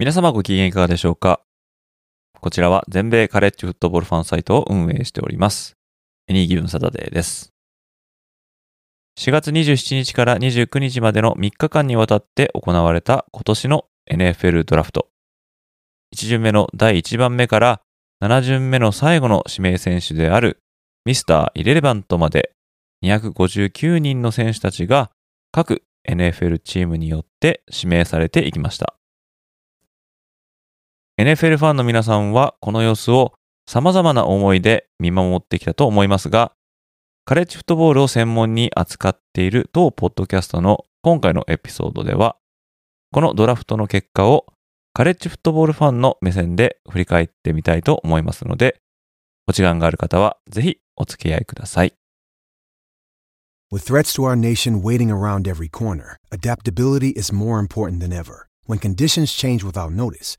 皆様ご機嫌いかがでしょうか？こちらは全米カレッジフットボールファンサイトを運営しておりますエニーギブンサタデーです4月27日から29日までの3日間にわたって行われた今年の NFL ドラフト。1巡目の第1番目から7巡目の最後の指名選手であるミスター・イレレバントまで259人の選手たちが各 NFL チームによって指名されていきました。NFL ファンの皆さんはこの様子を様々な思いで見守ってきたと思いますが、カレッジフットボールを専門に扱っている当ポッドキャストの今回のエピソードでは、このドラフトの結果をカレッジフットボールファンの目線で振り返ってみたいと思いますので、お時間がある方はぜひお付き合いください。With threats to our nation waiting around every corner, adaptability is more important than ever. When conditions change without notice,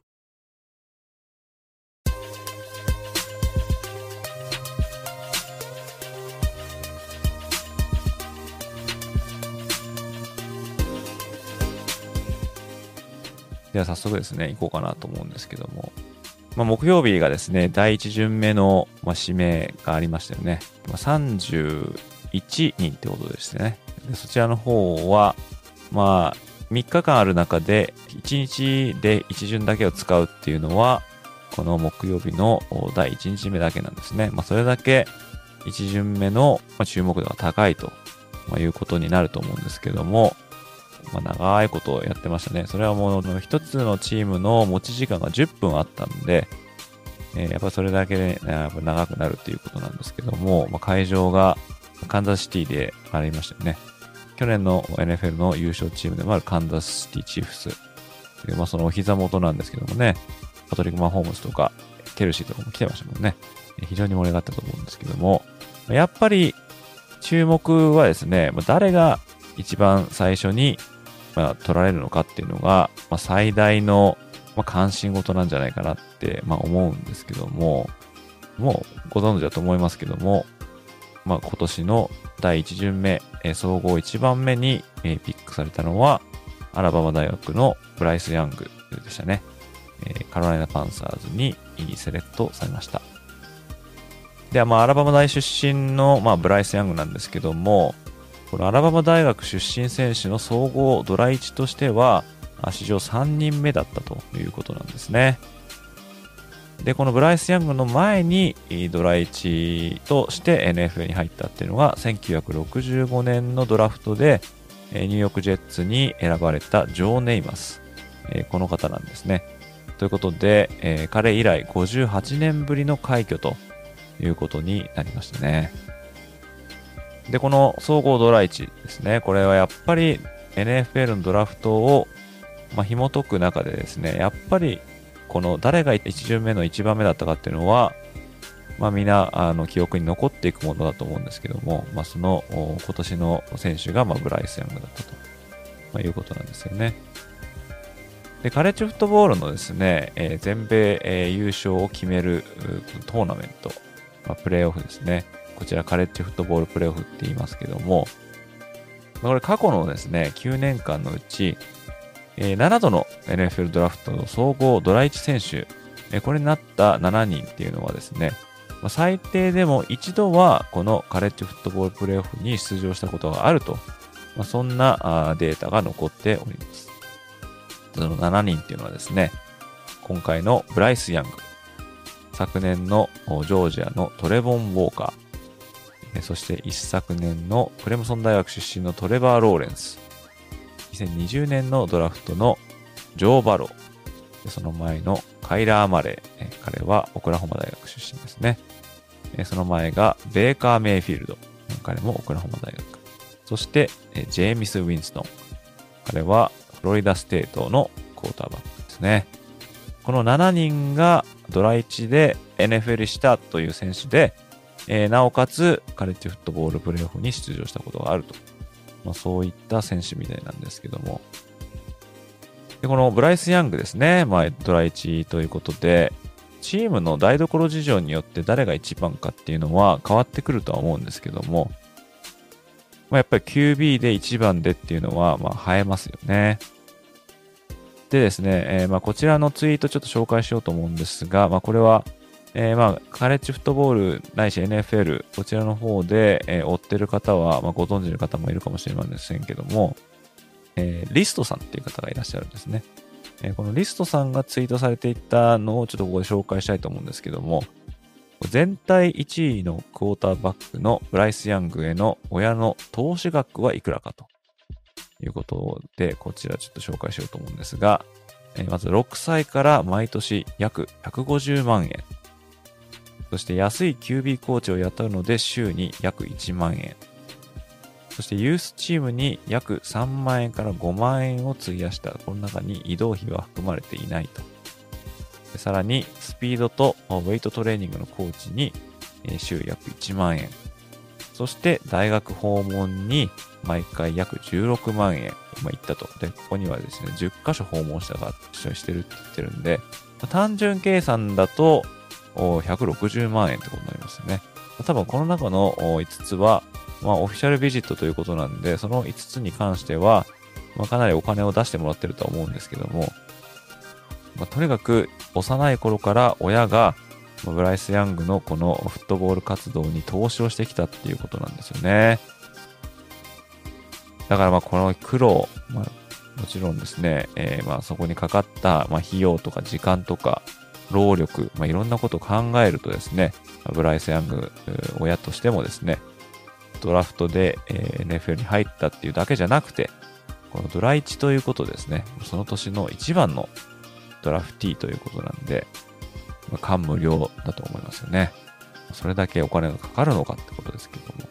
では早速ですね、行こうかなと思うんですけども、まあ、木曜日がですね、第1巡目の、まあ、指名がありましたよね。まあ、31人ってことでしてね。でそちらの方は、まあ、3日間ある中で、1日で1巡だけを使うっていうのは、この木曜日の第1日目だけなんですね。まあ、それだけ1巡目の注目度が高いということになると思うんですけども、まあ、長いことをやってましたね。それはもう一つのチームの持ち時間が10分あったんで、えー、やっぱそれだけで、ね、やっぱ長くなるっていうことなんですけども、まあ、会場がカンザスシティでありましたよね。去年の NFL の優勝チームでもあるカンザスシティチーフス。でまあ、そのお膝元なんですけどもね、パトリック・マホームズとか、ケルシーとかも来てましたもんね。非常に盛り上がったと思うんですけども、やっぱり注目はですね、誰が一番最初にまあ、取られるのかっていうのが、まあ、最大の、まあ、関心事なんじゃないかなって、まあ、思うんですけども、もうご存知だと思いますけども、まあ、今年の第1巡目、え、総合1番目に、え、ピックされたのは、アラバマ大学のブライス・ヤングでしたね。え、カロライナ・パンサーズにセレクトされました。では、まあ、アラバマ大出身の、まあ、ブライス・ヤングなんですけども、このアラバマ大学出身選手の総合ドラ1としては、史上3人目だったということなんですね。で、このブライス・ヤングの前にドラ1として NFL に入ったっていうのが1965年のドラフトでニューヨーク・ジェッツに選ばれたジョー・ネイマス。この方なんですね。ということで、彼以来58年ぶりの快挙ということになりましたね。で、この総合ドラ1ですね。これはやっぱり NFL のドラフトを、まあ、紐解く中でですね、やっぱりこの誰が1巡目の1番目だったかっていうのは、まあ、みんなあの記憶に残っていくものだと思うんですけども、まあ、その今年の選手がまあブライス・ヤングだったと、まあ、いうことなんですよね。で、カレッジフットボールのですね、えー、全米、えー、優勝を決めるトーナメント、まあ、プレーオフですね。こちらカレッジフットボールプレーオフって言いますけども、これ過去のですね、9年間のうち、えー、7度の NFL ドラフトの総合ドラ1選手、え、これになった7人っていうのはですね、ま、最低でも一度はこのカレッジフットボールプレーオフに出場したことがあると、ま、そんなデータが残っております。その7人っていうのはですね、今回のブライス・ヤング、昨年のジョージアのトレボン・ウォーカー、そして一昨年のクレムソン大学出身のトレバー・ローレンス、2020年のドラフトのジョー・バロウ、その前のカイラー・マレー、彼はオクラホマ大学出身ですね。その前がベーカー・メイフィールド、彼もオクラホマ大学。そしてジェーミス・ウィンストン、彼はフロリダステートのクォーターバックですね。この7人がドラ1で NFL したという選手で、えー、なおかつカレッジフットボールプレーオフに出場したことがあると。まあ、そういった選手みたいなんですけども。で、このブライス・ヤングですね。まあ、ドラ1ということで、チームの台所事情によって誰が一番かっていうのは変わってくるとは思うんですけども、まあ、やっぱり QB で1番でっていうのは、まあ、映えますよね。でですね、えー、まあこちらのツイートちょっと紹介しようと思うんですが、まあこれは、えー、まあカレッジフットボールないし NFL、こちらの方で、えー、追ってる方は、まあご存知の方もいるかもしれませんけども、えー、リストさんっていう方がいらっしゃるんですね。え、このリストさんがツイートされていたのをちょっとここで紹介したいと思うんですけども、全体1位のクォーターバックのブライス・ヤングへの親の投資額はいくらかということで、こちらちょっと紹介しようと思うんですが、えまず6歳から毎年約150万円。そして安い QB コーチを雇うので週に約1万円。そしてユースチームに約3万円から5万円を費やした、この中に移動費は含まれていないと。さらに、スピードとウェイトトレーニングのコーチに週約1万円。そして大学訪問に毎回約16万円、今行ったと。で、ここにはですね、10カ所訪問したが一緒にしてるって言ってるんで、単純計算だと160万円ってことになりますよね。多分この中の5つは、まあ、オフィシャルビジットということなんで、その5つに関しては、まあ、かなりお金を出してもらってると思うんですけども、まあ、とにかく幼い頃から親がブライス・ヤングのこのフットボール活動に投資をしてきたっていうことなんですよね。だからまあこの苦労、まあ、もちろんですね、えー、まあそこにかかったまあ費用とか時間とか労力、まあ、いろんなことを考えるとですね、ブライス・ヤング親としてもですね、ドラフトで、NFL に入ったっていうだけじゃなくて、このドラ1ということですね、その年の一番のドラフティーということなんで、まあ、感無量だと思いますよね。それだけお金がかかるのかってことですけども。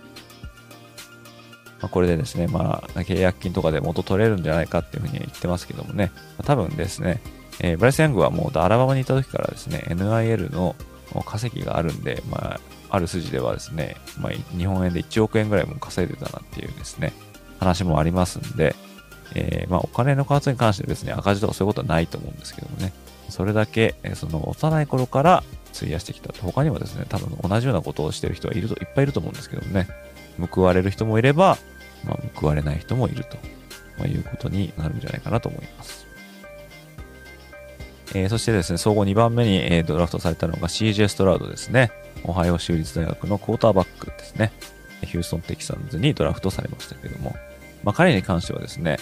まあ、これでですね、まあ、契約金とかで元取れるんじゃないかっていうふうに言ってますけどもね、まあ、多分ですね、えー、ブライス・ヤングはもうアラバマにいた時からですね、NIL の稼ぎがあるんで、まあ、ある筋ではですね、まあ、日本円で1億円ぐらいも稼いでたなっていうですね、話もありますんで、えー、まあ、お金の活に関してですね、赤字とかそういうことはないと思うんですけどもね、それだけ、その幼い頃から費やしてきた。他にもですね、多分同じようなことをしてる人はいると、いっぱいいると思うんですけどもね、報われる人もいれば、まあ、報われない人もいると、まあ、いうことになるんじゃないかなと思います。えー、そしてですね、総合2番目に、えー、ドラフトされたのが CJ ストラウドですね。オハイオ州立大学のクォーターバックですね。ヒューストン・テキサンズにドラフトされましたけども、まあ、彼に関してはですね、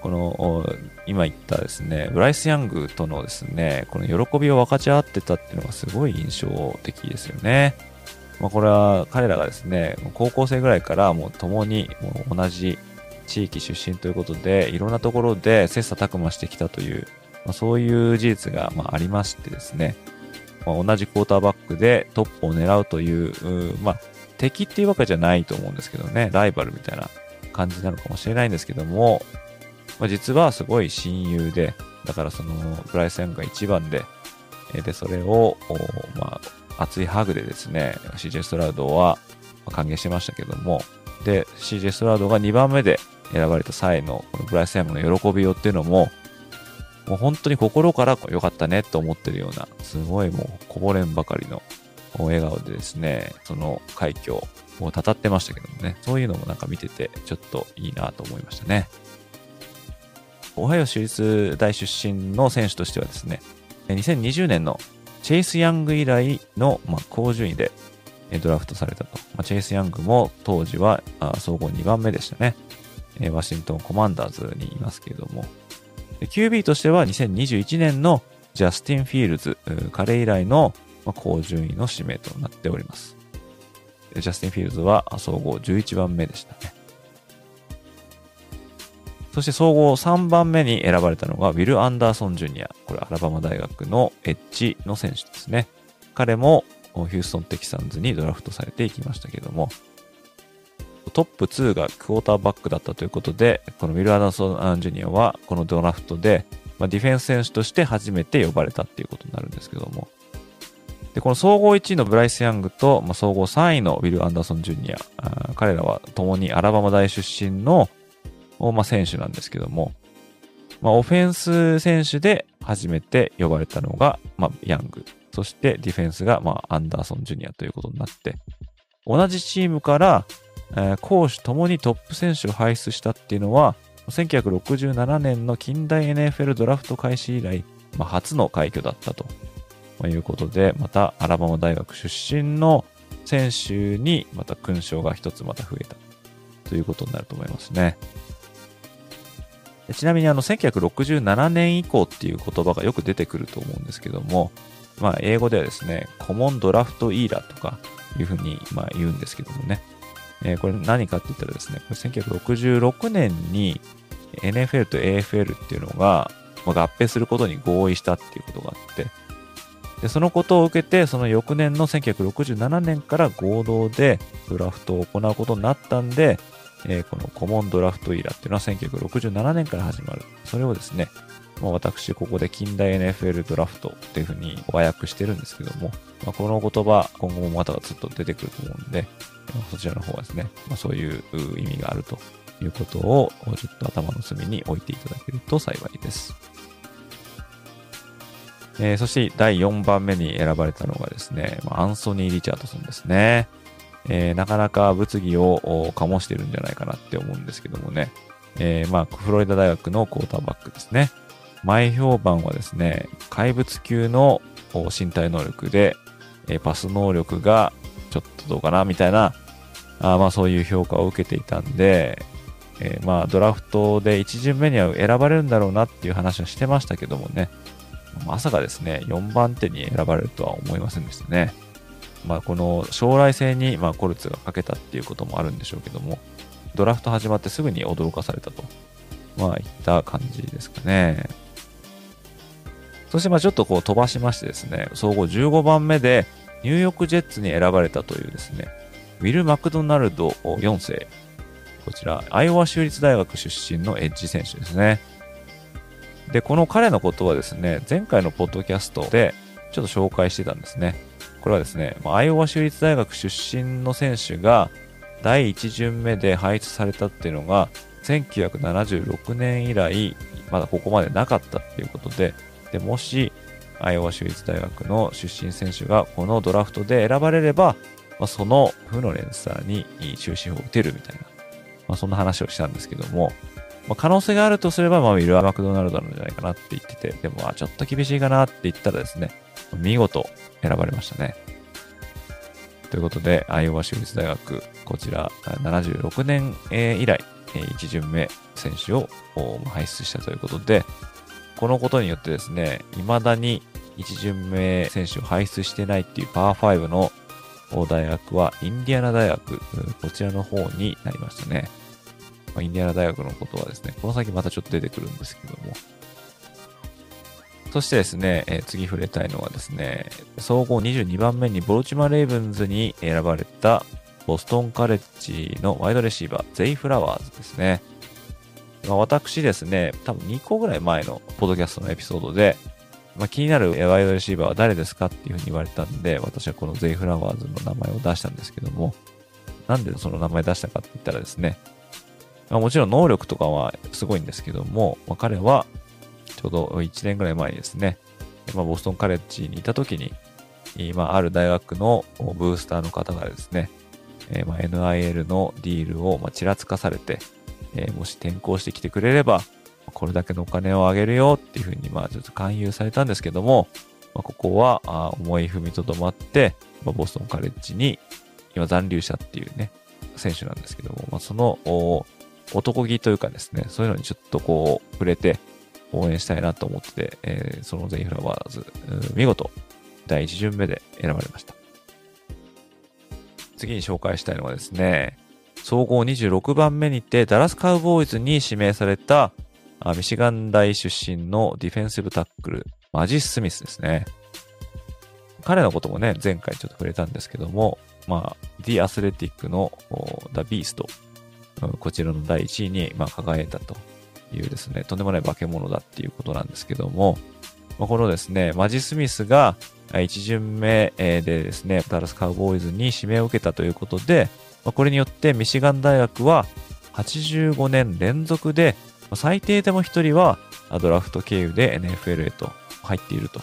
この、今言ったですね、ブライス・ヤングとのですね、この喜びを分かち合ってたっていうのがすごい印象的ですよね。まあ、これは彼らがですね、高校生ぐらいからもう共にもう同じ地域出身ということで、いろんなところで切磋琢磨してきたという、まあ、そういう事実がまありましてですね、まあ、同じクォーターバックでトップを狙うという、まあ、敵っていうわけじゃないと思うんですけどね、ライバルみたいな感じなのかもしれないんですけども、まあ、実はすごい親友で、だからその、ブライス・ヤングが一番で、で、それを、まあ、熱いハグでですね、CJ ストラウドは歓迎しましたけども、で、CJ ストラウドが2番目で選ばれた際の、このブライス・ヤングの喜びよっていうのも、もう本当に心から良かったねと思ってるような、すごいもうこぼれんばかりの笑顔でですね、その快挙を語ってましたけどもね、そういうのもなんか見ててちょっといいなと思いましたね。オハイオ州立大出身の選手としてはですね、2020年のチェイス・ヤング以来の、まあ、高順位でドラフトされたと。まあ、チェイス・ヤングも当時は総合2番目でしたね。ワシントンコマンダーズにいますけれども。QB としては2021年のジャスティン・フィールズ、彼以来の、高順位の指名となっております。ジャスティン・フィールズは総合11番目でしたね。そして総合3番目に選ばれたのがウィル・アンダーソン・ジュニア。これアラバマ大学のエッジの選手ですね。彼もヒューストン・テキサンズにドラフトされていきましたけども、トップ2がクォーターバックだったということで、このウィル・アンダーソン・ジュニアはこのドラフトで、まあ、ディフェンス選手として初めて呼ばれたっていうことになるんですけども、で、この総合1位のブライス・ヤングと、まあ、総合3位のウィル・アンダーソン・ジュニア、彼らは共にアラバマ大出身の、まあ、選手なんですけども、まあ、オフェンス選手で初めて呼ばれたのが、まあ、ヤング。そしてディフェンスが、まあ、アンダーソン・ジュニアということになって、同じチームから、えー、攻守ともにトップ選手を輩出したっていうのは、1967年の近代 NFL ドラフト開始以来、まあ、初の快挙だったと。いうことで、またアラバマ大学出身の選手にまた勲章が一つまた増えた。ということになると思いますね。ちなみにあの1967年以降っていう言葉がよく出てくると思うんですけども、まあ英語ではですね、コモンドラフトイーラとかいうふうにまあ言うんですけどもね、えー、これ何かって言ったらですね、これ1966年に NFL と AFL っていうのがま合併することに合意したっていうことがあって、でそのことを受けて、その翌年の1967年から合同でドラフトを行うことになったんで、えー、このコモンドラフトイラっていうのは1967年から始まる。それをですね、もう私、ここで近代 NFL ドラフトっていうふうに和訳してるんですけども、まあ、この言葉、今後もまたずっと出てくると思うんで、そちらの方はですね、まあ、そういう意味があるということを、ちょっと頭の隅に置いていただけると幸いです。えー、そして第4番目に選ばれたのがですね、まアンソニー・リチャードソンですね。えー、なかなか物議を醸してるんじゃないかなって思うんですけどもね。えー、まあ、フロリダ大学のクォーターバックですね。前評判はですね、怪物級の身体能力で、え、パス能力がちょっとどうかなみたいな、あまあそういう評価を受けていたんで、えー、まあドラフトで1巡目には選ばれるんだろうなっていう話はしてましたけどもね、まさかですね、4番手に選ばれるとは思いませんでしたね。まあ、この将来性に、ま、コルツがかけたっていうこともあるんでしょうけども、ドラフト始まってすぐに驚かされたと、まあ、いった感じですかね。そして、まあ、ちょっとこう飛ばしましてですね、総合15番目で、ニューヨークジェッツに選ばれたというですね、ウィル・マクドナルド4世。こちら、アイオワ州立大学出身のエッジ選手ですね。で、この彼のことはですね、前回のポッドキャストでちょっと紹介してたんですね。これはですね、アイオワ州立大学出身の選手が第1巡目で配置されたっていうのが、1976年以来、まだここまでなかったっていうことで、でもし、アイオワ州立大学の出身選手がこのドラフトで選ばれれば、まあ、その負の連鎖に終止符を打てるみたいな、まあ、そんな話をしたんですけども、まあ、可能性があるとすれば、まあ、ウィル・アマクドナルドなんじゃないかなって言ってて、でも、ちょっと厳しいかなって言ったらですね、見事選ばれましたね。ということで、アイオワ州立大学、こちら76年以来、1巡目選手を輩出したということで、このことによってですね、未だに1巡目選手を輩出してないっていうパー5の大学はインディアナ大学、こちらの方になりましたね。ま、インディアナ大学のことはですね、この先またちょっと出てくるんですけども。そしてですね、え、次触れたいのはですね、総合22番目にボルチマ・レイブンズに選ばれたボストンカレッジのワイドレシーバー、ゼイ・フラワーズですね。まあ、私ですね、多分2個ぐらい前のポッドキャストのエピソードで、まあ、気になるワイドレシーバーは誰ですかっていうふうに言われたんで、私はこのゼイ・フラワーズの名前を出したんですけども、なんでその名前出したかって言ったらですね、まあ、もちろん能力とかはすごいんですけども、まあ、彼はちょうど1年ぐらい前にですね、まあ、ボストンカレッジにいた時に、まあ、ある大学のブースターの方がですね、えー、ま NIL のディールをまあちらつかされて、えー、もし転校してきてくれれば、これだけのお金をあげるよっていうふうに、まあ、ちょっと勧誘されたんですけども、まあ、ここはあ思い踏みとどまって、まあ、ボストンカレッジに今残留者っていうね、選手なんですけども、まあ、その男気というかですね、そういうのにちょっとこう、触れて応援したいなと思ってて、えー、そのゼイフラワーズ、見事第1巡目で選ばれました。次に紹介したいのはですね、総合26番目にてダラスカウボーイズに指名されたミシガン大出身のディフェンシブタックル、マジ・スミスですね。彼のこともね、前回ちょっと触れたんですけども、まあ、The Athletic の The Beast、こちらの第1位に、まあ、輝いたというですね、とんでもない化け物だっていうことなんですけども、ま、このですね、マジ・スミスが1巡目でですね、ダラスカウボーイズに指名を受けたということで、まあ、これによってミシガン大学は85年連続で、最低でも1人はドラフト経由で NFL へと入っていると。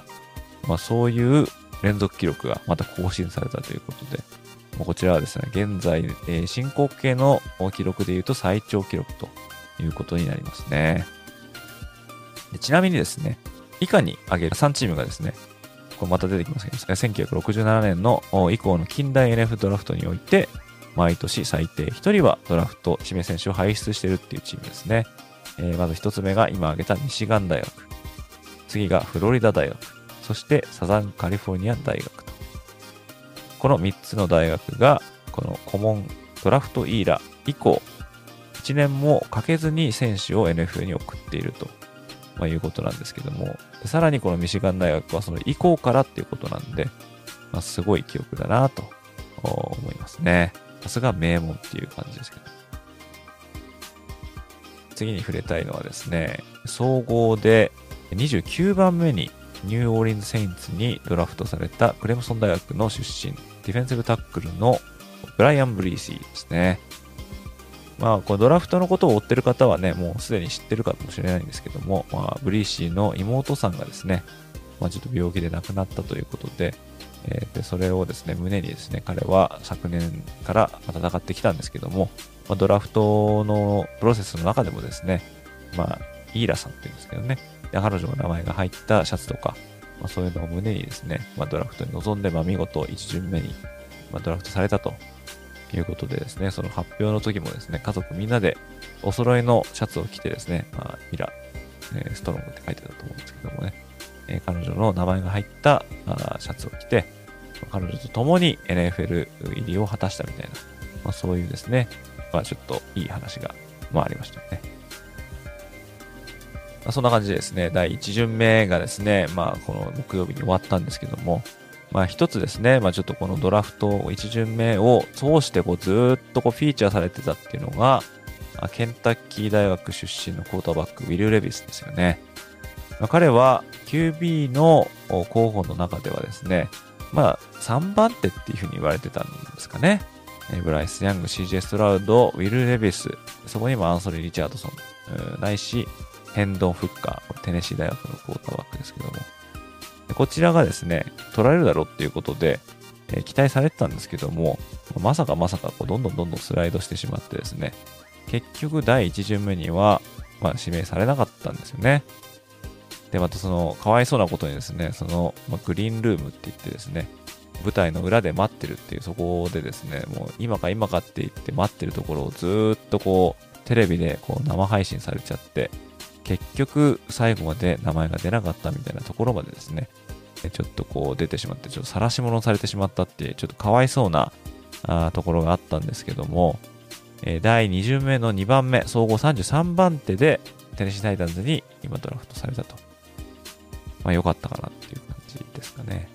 まあ、そういう連続記録がまた更新されたということで、こちらはですね、現在、えー、進行形の記録で言うと最長記録ということになりますね。ちなみにですね、以下に挙げる3チームがですね、これまた出てきますけど、1967年の以降の近代 NF ドラフトにおいて、毎年最低1人はドラフト指名選手を輩出してるっていうチームですね。えー、まず1つ目が今挙げたミシガン大学。次がフロリダ大学。そしてサザンカリフォルニア大学と。この3つの大学が、このコモンドラフトイーラ以降、1年もかけずに選手を NFL に送っていると、まあ、いうことなんですけども、さらにこのミシガン大学はその以降からっていうことなんで、まあ、すごい記憶だなと思いますね。さすが名門っていう感じですけど。次に触れたいのはですね、総合で29番目にニューオーリンズ・セインツにドラフトされたクレムソン大学の出身、ディフェンシブタックルのブライアン・ブリーシーですね。まあ、このドラフトのことを追ってる方はね、もうすでに知ってるかもしれないんですけども、まあ、ブリーシーの妹さんがですね、まあ、ちょっと病気で亡くなったということで、えー、でそれをですね、胸にですね、彼は昨年から戦ってきたんですけども、まあ、ドラフトのプロセスの中でもですね、まあ、イーラさんって言うんですけどね、彼女の名前が入ったシャツとか、まあ、そういうのを胸にですね、まあ、ドラフトに臨んで、まあ、見事1巡目に、まあ、ドラフトされたということでですね、その発表の時もですね、家族みんなでお揃いのシャツを着てですね、まあ、ミラ、えー、ストロングって書いてたと思うんですけどもね、え、彼女の名前が入ったあシャツを着て、彼女と共に NFL 入りを果たしたみたいな、まあ、そういうですね、まあ、ちょっといい話が、まあ、ありましたね。まあ、そんな感じでですね、第1巡目がですね、まあ、この木曜日に終わったんですけども、まあ、一つですね、まあ、ちょっとこのドラフト1巡目を通してこうずっとこうフィーチャーされてたっていうのが、ケンタッキー大学出身のクォーターバック、ウィル・レビスですよね。まあ、彼は QB の候補の中ではですね、まあ、3番手っていうふうに言われてたんですかね。ブライス・ヤング、CJ ストラウド、ウィル・レビス、そこにもアンソニー・リチャードソン、ないし、ヘンドン・フッカー、テネシー大学のクォーターバックですけども、こちらがですね、取られるだろうっていうことで、えー、期待されてたんですけども、まさかまさかこうどんどんどんどんスライドしてしまってですね、結局第1巡目には、まあ、指名されなかったんですよね。で、またその、かわいそうなことにですね、その、まあ、グリーンルームって言ってですね、舞台の裏で待ってるっていう、そこでですね、もう今か今かって言って待ってるところをずっとこう、テレビでこう生配信されちゃって、結局最後まで名前が出なかったみたいなところまでですね、ちょっとこう出てしまって、ちょっと晒し物されてしまったっていう、ちょっとかわいそうなあところがあったんですけども、え、第2巡目の2番目、総合33番手でテネシータイタンズに今ドラフトされたと。まあ良かったかなっていう感じですかね。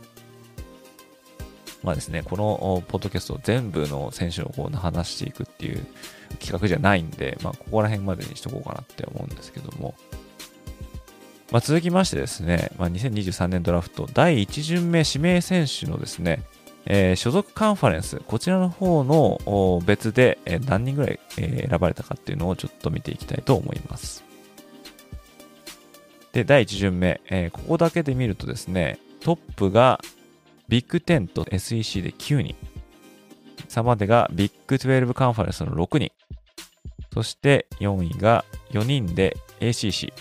まあですね、このポッドキャスト全部の選手をこう話していくっていう企画じゃないんで、まあここら辺までにしとこうかなって思うんですけども、まあ、続きましてですね、まあ、2023年ドラフト第1巡目指名選手のですね、えー、所属カンファレンス、こちらの方の別で何人ぐらい選ばれたかっていうのをちょっと見ていきたいと思います。で、第1巡目、えー、ここだけで見るとですね、トップがビッグ10と SEC で9人、差までがビッグ12カンファレンスの6人、そして4位が4人で ACC、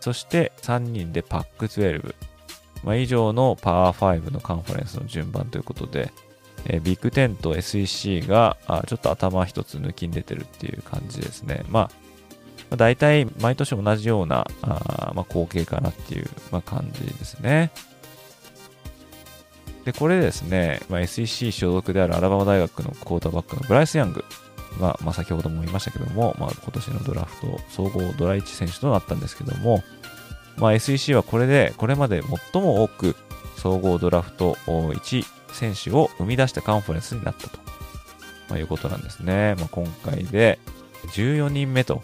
そして3人でパック12、まあ、以上のパワー5のカンファレンスの順番ということで、えー、ビッグ10と SEC があちょっと頭一つ抜きに出てるっていう感じですね。まあ、まあ、大体毎年同じようなあ、まあ、光景かなっていう、まあ、感じですね。で、これですね、まあ、SEC 所属であるアラバマ大学のクォーターバックのブライス・ヤングが、まあ、先ほども言いましたけども、まあ、今年のドラフト総合ドラ1選手となったんですけども、まあ、SEC はこれで、これまで最も多く総合ドラフト1選手を生み出したカンファレンスになったと、まあ、いうことなんですね。まあ、今回で14人目と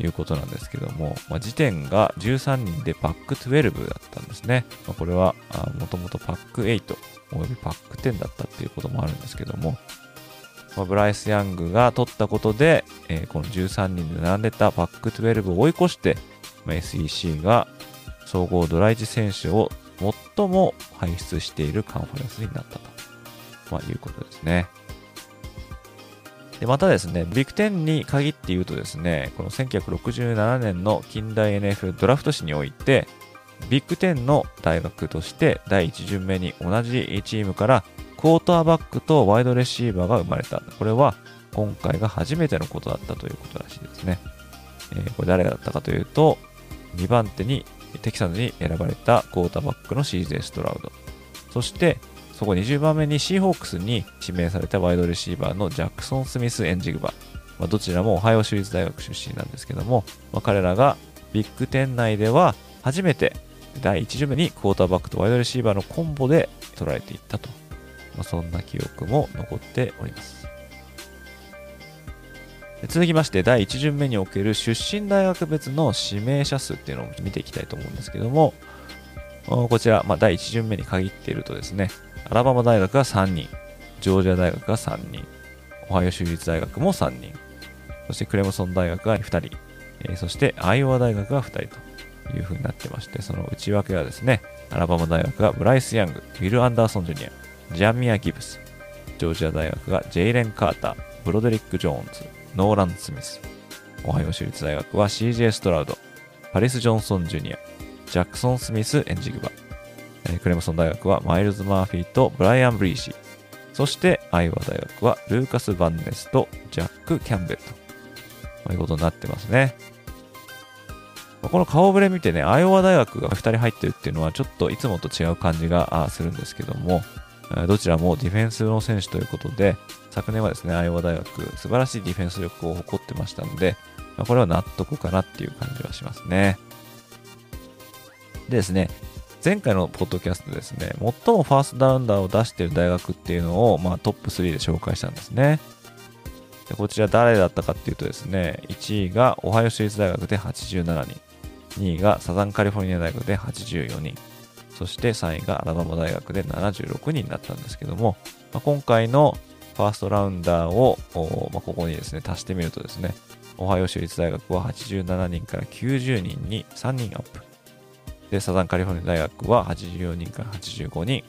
いうことなんですけども、まあ、時点が13人でパック12だったんですね。まあ、これはもともとパック8およびパック10だったっていうこともあるんですけども、まあ、ブライス・ヤングが取ったことで、えー、この13人で並んでたパック12を追い越して、まあ、SEC が総合ドラ1選手を最も輩出しているカンファレンスになったと、まあ、いうことですね。でまたですね、ビッグ10に限って言うとですね、この1967年の近代 NF ドラフト史において、ビッグ10の大学として第1巡目に同じチームからクォーターバックとワイドレシーバーが生まれた。これは今回が初めてのことだったということらしいですね。えー、これ誰だったかというと、2番手にテキサスに選ばれたクォーターバックの CJ ストラウド。そしてそこ20番目にシーホークスに指名されたワイドレシーバーのジャクソン・スミス・エンジグバ。まあ、どちらもオハイオ州立大学出身なんですけども、まあ、彼らがビッグ10内では初めて第1巡目にクォーターバックとワイドレシーバーのコンボで捉えていったと。まあ、そんな記憶も残っております。続きまして第1巡目における出身大学別の指名者数っていうのを見ていきたいと思うんですけども、こちら、まあ、第1巡目に限っているとですね、アラバマ大学が3人、ジョージア大学が3人、オハイオ州立大学も3人、そしてクレムソン大学が2人、え、そしてアイオワ大学が2人というふうになってまして、その内訳はですね、アラバマ大学がブライス・ヤング、ウィル・アンダーソン・ジュニア、ジャミア・ギブス、ジョージア大学がジェイレン・カーター、ブロデリック・ジョーンズ、ノーラン・スミス、オハイオ州立大学は CJ ストラウド、パリス・ジョンソン・ジュニア、ジャクソン・スミス・エンジグバ、えクレムソン大学はマイルズ・マーフィーとブライアン・ブリーシー。そしてアイワ大学はルーカス・バンネスとジャック・キャンベルと、まあ、いうことになってますね。この顔ぶれ見てね、アイオワ大学が2人入ってるっていうのはちょっといつもと違う感じがするんですけども、どちらもディフェンスの選手ということで、昨年はですね、アイオワ大学素晴らしいディフェンス力を誇ってましたので、これは納得かなっていう感じはしますね。でですね、前回のポッドキャストですね、最もファーストラウンダーを出している大学っていうのを、まあ、トップ3で紹介したんですね。でこちら誰だったかっていうとですね、1位がオハイオ州立大学で87人、2位がサザンカリフォルニア大学で84人、そして3位がアラバマ大学で76人だったんですけども、まあ、今回のファーストラウンダーを、まあ、ここにですね、足してみるとですね、オハイオ州立大学は87人から90人に3人アップ。で、サザンカリフォルニア大学は84人から85人。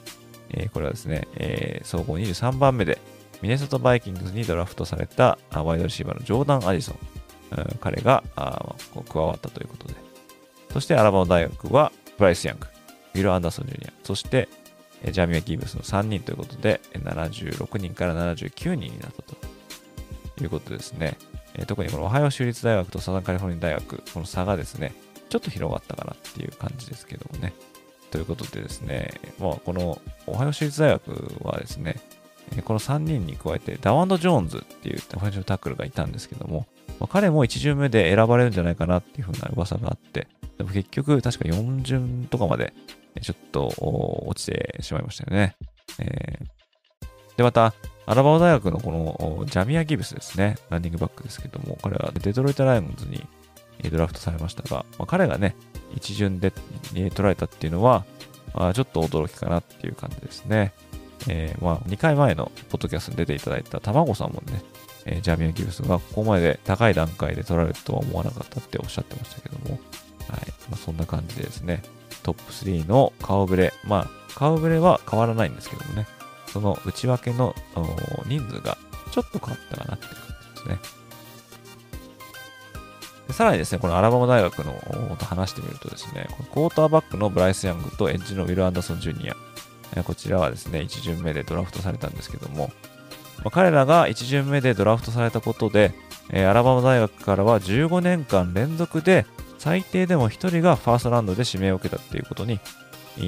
えー、これはですね、えー、総合23番目で、ミネソタバイキングスにドラフトされたワイドレシーバーのジョーダン・アディソン。うん、彼があ加わったということで。そしてアラバマ大学はブライス・ヤング、ウィル・アンダーソン・ジュニア、そしてジャミア・ギブスの3人ということで、76人から79人になったということですね。特にこのオハイオ州立大学とサザンカリフォルニア大学、この差がですね、ちょっと広がったかなっていう感じですけどもね。ということでですね、まあ、このオハイオ州立大学はですね、この3人に加えてダワン・ジョーンズっていうオフェンシブタックルがいたんですけども、まあ、彼も1巡目で選ばれるんじゃないかなっていう風な噂があって、でも結局確か4巡とかまでちょっと落ちてしまいましたよね。えー、で、また、アラバマ大学のこのジャミアー・ギブスですね、ランニングバックですけども、彼はデトロイト・ライオンズにドラフトされましたが、まあ、彼がね、一巡で取られたっていうのは、まあ、ちょっと驚きかなっていう感じですね。えー、まあ、2回前のポッドキャストに出ていただいた卵さんもね、えー、ジャミア・ギブスがここまで高い段階で取られるとは思わなかったっておっしゃってましたけども、はい。まあ、そんな感じでですね、トップ3の顔ぶれ、まあ、顔ぶれは変わらないんですけどもね、その内訳の人数がちょっと変わったかなって感じですね。さらにですね、このアラバマ大学のと話してみるとですね、このクォーターバックのブライス・ヤングとエッジのウィル・アンダーソン・ジュニア、こちらはですね、1巡目でドラフトされたんですけども、ま、彼らが1巡目でドラフトされたことで、え、アラバマ大学からは15年間連続で最低でも1人がファーストラウンドで指名を受けたっていうことに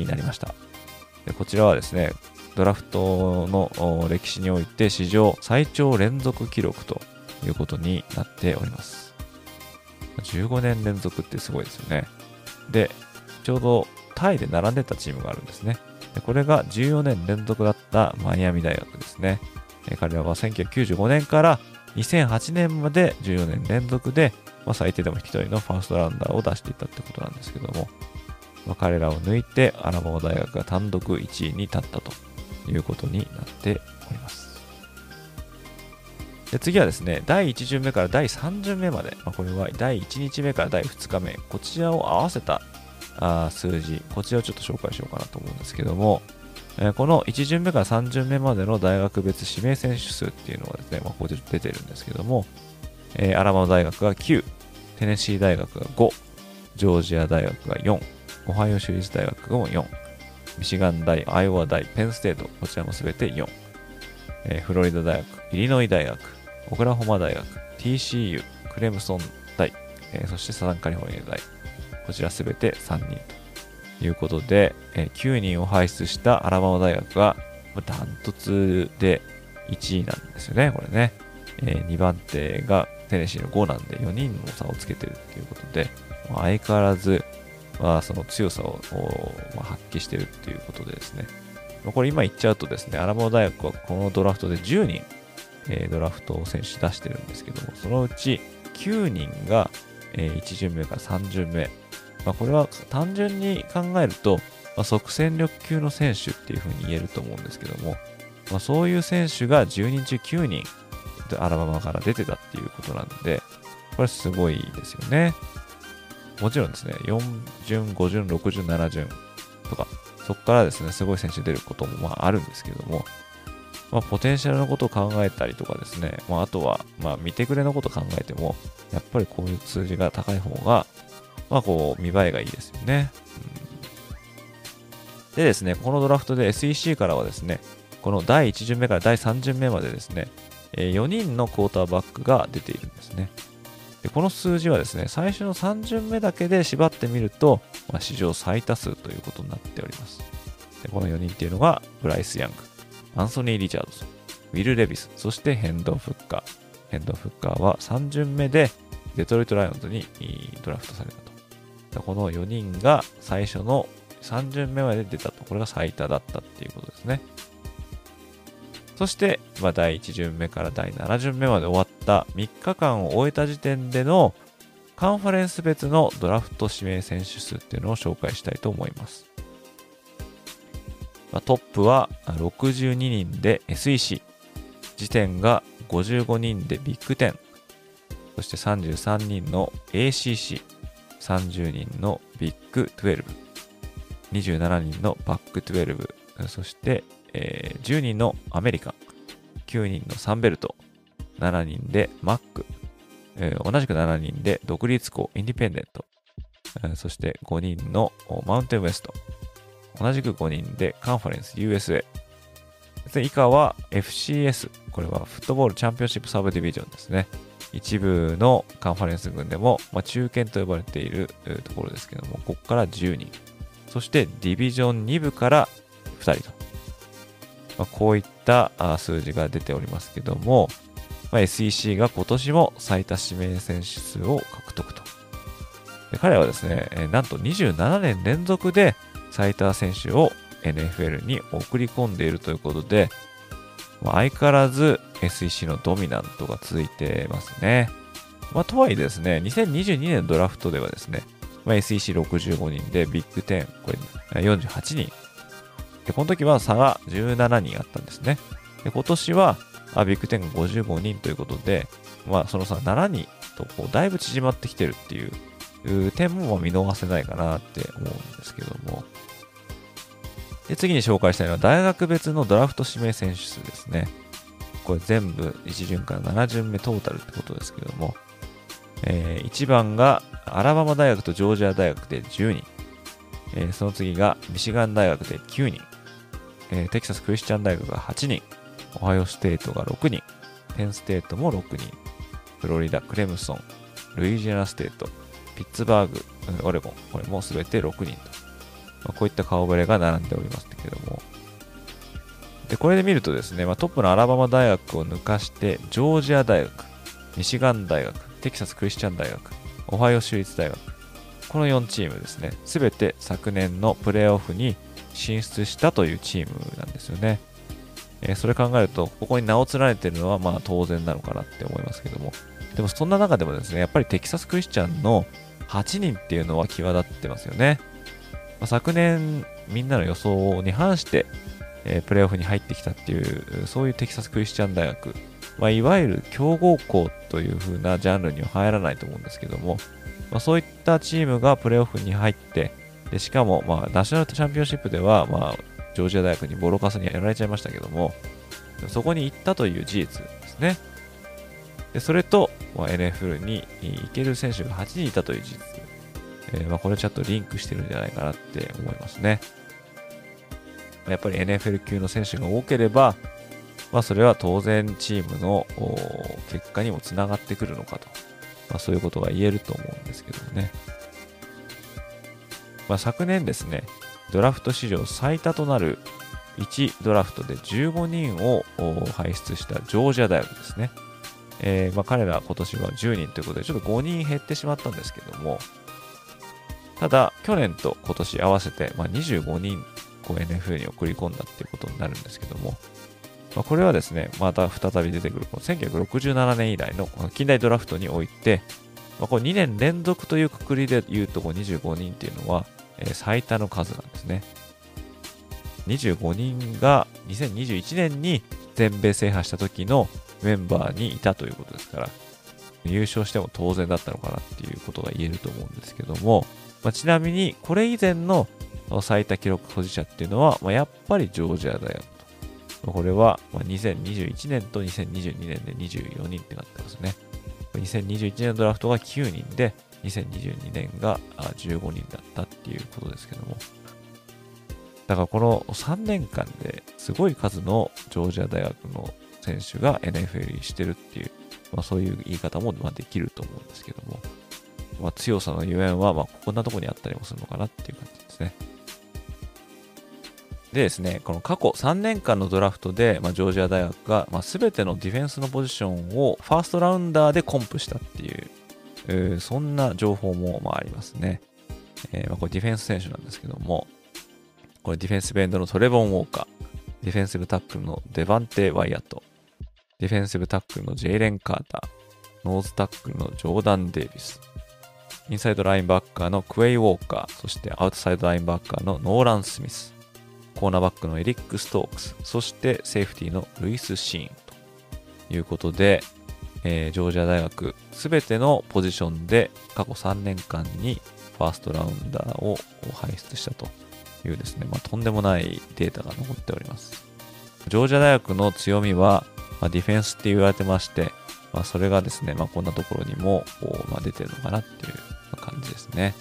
なりました。でこちらはですね、ドラフトの歴史において史上最長連続記録ということになっております。15年連続ってすごいですよね。で、ちょうどタイで並んでたチームがあるんですね。でこれが14年連続だったマイアミ大学ですね。彼らは1995年から2008年まで14年連続で、まあ、最低でも1人のファーストランダーを出していたってことなんですけども、まあ、彼らを抜いてアラバマ大学が単独1位に立ったということになっております。で次はですね、第1巡目から第3巡目まで、まあ、これは第1日目から第2日目、こちらを合わせたあ数字、こちらをちょっと紹介しようかなと思うんですけども、えー、この1巡目から3巡目までの大学別指名選手数っていうのがですね、まあ、ここで出てるんですけども、えー、アラバマ大学が9、テネシー大学が5、ジョージア大学が4、オハイオ州立大学が4、ミシガン大、アイオワ大、ペンステート、こちらもすべて4、えー、フロリダ大学、イリノイ大学、オクラホマ大学、TCU、クレムソン大、えー、そしてサザンカリフォルニア大、こちらすべて3人ということで、えー、9人を輩出したアラバマ大学がダントツで1位なんですよね、これね。えー、2番手がテネシーの5なんで4人の差をつけてるっていうことで、相変わらず、まあ、その強さを、まあ、発揮してるっていうことでですね。これ今言っちゃうとですね、アラバマ大学はこのドラフトで10人、えー、ドラフト選手出してるんですけども、そのうち9人が、えー、1巡目から3巡目。まあ、これは単純に考えると、まあ、即戦力級の選手っていうふうに言えると思うんですけども、まあ、そういう選手が10人中9人、アラバマから出てたっていうことなんで、これすごいですよね。もちろんですね、4巡、5巡、6巡、7巡とか、そこからですね、すごい選手出ることもまああるんですけども、まあ、ポテンシャルのことを考えたりとかですね、まあ、あとは、まあ、見てくれのことを考えても、やっぱりこういう数字が高い方が、まあ、こう、見栄えがいいですよね。うん、でですね、このドラフトで SEC からはですね、この第1巡目から第3巡目までですね、4人のクォーターバックが出ているんですね。でこの数字はですね、最初の3巡目だけで縛ってみると、まあ、史上最多数ということになっております。でこの4人っていうのが、ブライス・ヤング、アンソニー・リチャードソン、ウィル・レビス、そしてヘンド・フッカー。ヘンド・フッカーは3巡目でデトロイト・ライオンズにドラフトされたと。この4人が最初の3巡目まで出たと。これが最多だったっていうことですね。そして、まあ、第1巡目から第7巡目まで終わった3日間を終えた時点でのカンファレンス別のドラフト指名選手数っていうのを紹介したいと思います。まあ、トップは62人で SEC、時点が55人でビッグ10、そして33人の ACC、30人のビッグ12、27人のバック12、そしてえー、10人のアメリカ。ン、9人のサンベルト、7人でマック、えー、同じく7人で独立校インディペンデント、そして5人のマウンテンウエスト、同じく5人でカンファレンス USA、で以下は FCS、これはフットボールチャンピオンシップサブディビジョンですね。一部のカンファレンス群でも、まあ、中堅と呼ばれているところですけども、ここから10人。そしてディビジョン2部から2人と。まあ、こういった数字が出ておりますけども、まあ、SEC が今年も最多指名選手数を獲得と。で彼はですね、なんと27年連続で最多選手を NFL に送り込んでいるということで、まあ、相変わらず SEC のドミナントが続いてますね。まあ、とはいえですね、2022年ドラフトではですね、まあ、SEC65 人でビッグ10、これ48人で、この時は差が17人あったんですね。で、今年はあビッグ10が55人ということで、まあ、その差7人とこうだいぶ縮まってきてるっていう点も見逃せないかなって思うんですけども。で、次に紹介したいのは大学別のドラフト指名選手数ですね。これ全部1巡から7巡目トータルってことですけども、えー、1番がアラバマ大学とジョージア大学で10人、えー、その次がミシガン大学で9人、えー、テキサスクリスチャン大学が8人、オハイオステートが6人、ペンステートも6人、フロリダ、クレムソン、ルイジアナステート、ピッツバーグ、オレゴン、これもすべて6人と、まあ、こういった顔ぶれが並んでおりますけども、でこれで見るとですね、まあ、トップのアラバマ大学を抜かして、ジョージア大学、ミシガン大学、テキサスクリスチャン大学、オハイオ州立大学、この4チームですね、すべて昨年のプレーオフに進出したというチームなんですよね。えー、それ考えると、ここに名を連ねてるのはまあ当然なのかなって思いますけども、でもそんな中でもですね、やっぱりテキサスクリスチャンの8人っていうのは際立ってますよね。まあ、昨年みんなの予想に反して、えー、プレーオフに入ってきたっていう、そういうテキサスクリスチャン大学、まあ、いわゆる強豪校という風なジャンルには入らないと思うんですけども、まあ、そういったチームがプレーオフに入って、でしかも、まあ、ナショナルチャンピオンシップでは、まあ、ジョージア大学にボロカスにやられちゃいましたけども、そこに行ったという事実ですね。でそれと、まあ、NFL に行ける選手が8人いたという事実。えー、まあ、これちょっとリンクしてるんじゃないかなって思いますね。やっぱり NFL 級の選手が多ければ、まあ、それは当然チームの結果にもつながってくるのかと、まあ、そういうことが言えると思うんですけどね。まあ、昨年ですね、ドラフト史上最多となる1ドラフトで15人を輩出したジョージア大学ですね。えー、まあ、彼ら今年は10人ということで、ちょっと5人減ってしまったんですけども、ただ、去年と今年合わせて、まあ、25人こう NFL に送り込んだっていうことになるんですけども、まあ、これはですね、また再び出てくる、この1967年以来の近代ドラフトにおいて、まあ、こ2年連続というくくりで言うと、こ25人っていうのは、えー、最多の数なんですね。25人が2021年に全米制覇した時のメンバーにいたということですから、優勝しても当然だったのかなっていうことが言えると思うんですけども、まあ、ちなみにこれ以前の最多記録保持者っていうのは、まあ、やっぱりジョージア大学と。これはま2021年と2022年で24人ってなってますね。2021年のドラフトが9人で、2022年が15人だったっていうことですけども。だからこの3年間ですごい数のジョージア大学の選手が NFL 入りしてるっていう、まあ、そういう言い方もできると思うんですけども、まあ、強さのゆえんはまあこんなとこにあったりもするのかなっていう感じですね。でですね、この過去3年間のドラフトで、まあ、ジョージア大学が、まあ、全てのディフェンスのポジションをファーストラウンダーでコンプしたっていう、えー、そんな情報もまあありますね。えーまあ、これディフェンス選手なんですけども、これディフェンスベンドのトレボン・ウォーカー、ディフェンシブタックルのデバンテ・ワイアット、ディフェンシブタックルのジェイレン・カーター、ノーズタックルのジョーダン・デイビス、インサイドラインバッカーのクエイ・ウォーカー、そしてアウトサイドラインバッカーのノーラン・スミス、コーナーバックのエリック・ストークス、そしてセーフティーのルイス・シーンということで、えー、ジョージア大学すべてのポジションで過去3年間にファーストラウンダーを輩出したというですね、まあ、とんでもないデータが残っております。ジョージア大学の強みは、まあ、ディフェンスって言われてまして、まあ、それがですね、まあ、こんなところにも、まあ、出てるのかなっていう感じですね。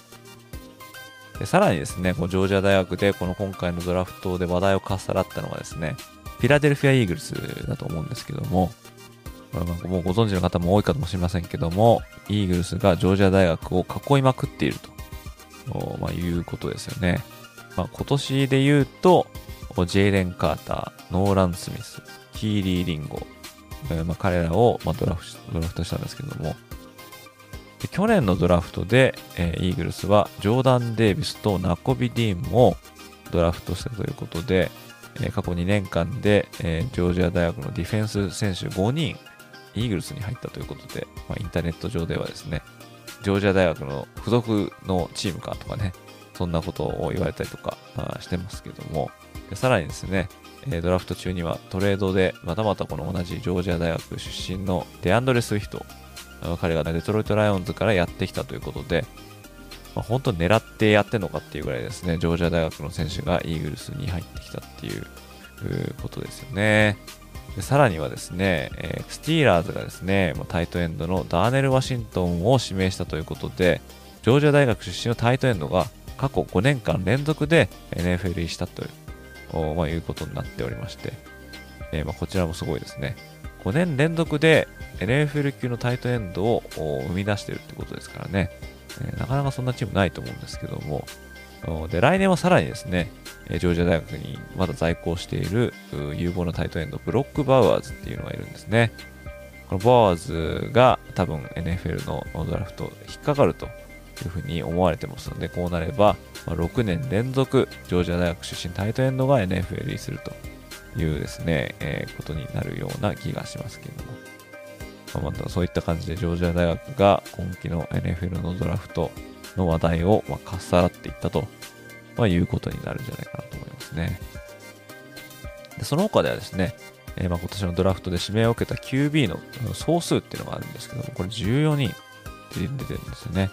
でさらにですね、こうジョージア大学でこの今回のドラフトで話題をかっさらったのがですね、フィラデルフィア・イーグルスだと思うんですけども、これもうご存知の方も多いかもしれませんけども、イーグルスがジョージア大学を囲いまくっていると、まあ、いうことですよね。まあ、今年で言うと、ジェイレン・カーター、ノーラン・スミス、キーリー・リンゴ、えー、まあ、彼らを、まあ、ドラフドラフトしたんですけども、で去年のドラフトで、えー、イーグルスはジョーダン・デイビスとナコビ・ディーンもドラフトしたということで、えー、過去2年間で、えー、ジョージア大学のディフェンス選手5人、イーグルスに入ったということで、まあ、インターネット上ではですね、ジョージア大学の付属のチームかとかね、そんなことを言われたりとかしてますけども、さらにですね、ドラフト中にはトレードでまたまたこの同じジョージア大学出身のデアンドレ・スウィフト、彼がデトロイト・ライオンズからやってきたということで、まあ、本当狙ってやってんのかっていうぐらいですね、ジョージア大学の選手がイーグルスに入ってきたっていうことですよね。でさらにはですね、え、スティーラーズがですね、タイトエンドのダーネル・ワシントンを指名したということで、ジョージア大学出身のタイトエンドが過去5年間連続で NFL 入りしたという、まあ、いうことになっておりまして、えー、まあ、こちらもすごいですね。5年連続で NFL 級のタイトエンドを生み出しているってことですからね、えー、なかなかそんなチームないと思うんですけども、で、来年はさらにですね、ジョージア大学にまだ在校している有望なタイトエンド、ブロック・バウアーズっていうのがいるんですね。このバウアーズが多分 NFL のドラフト引っかかるというふうに思われてますので、こうなれば、ま6年連続ジョージア大学出身タイトエンドが NFL 入りするというですね、えー、ことになるような気がしますけれども。まあ、またそういった感じでジョージア大学が今季の NFL のドラフトの話題をまかっさらっていったと、まあ、いうことになるんじゃないかなと思いますね。でその他ではですね、えー、ま今年のドラフトで指名を受けた QB の総数っていうのがあるんですけども、これ14人って出てるんですよね。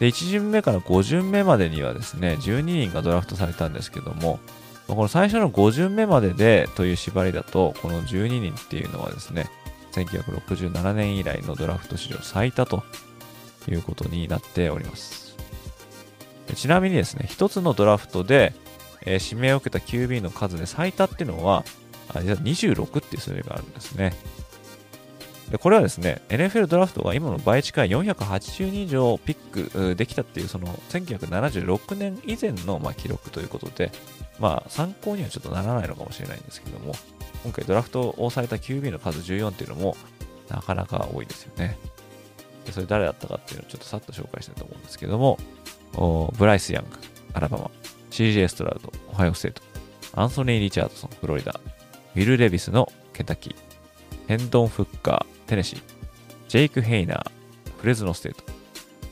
で、1巡目から5巡目までにはですね、12人がドラフトされたんですけども、この最初の5巡目まででという縛りだと、この12人っていうのはですね、1967年以来のドラフト史上最多ということになっております。ちなみにですね、一つのドラフトで、えー、指名を受けた QB の数で最多っていうのは、実は26っていう数字があるんですね。でこれはですね、NFL ドラフトが今の倍近い480人以上ピックできたっていう、その1976年以前のま記録ということで、まあ参考にはちょっとならないのかもしれないんですけども、今回ドラフトをされた QB の数14っていうのもなかなか多いですよね。でそれ誰だったかっていうのをちょっとさっと紹介したいと思うんですけども、ブライス・ヤング、アラバマ、 CJ・ストラウド、オハイオステート、アンソニー・リチャードソン、フロリダ、ウィル・レビスのケンタッキー、ヘンドン・フッカー、テネシー、ジェイク・ヘイナー、フレズノ・ステート、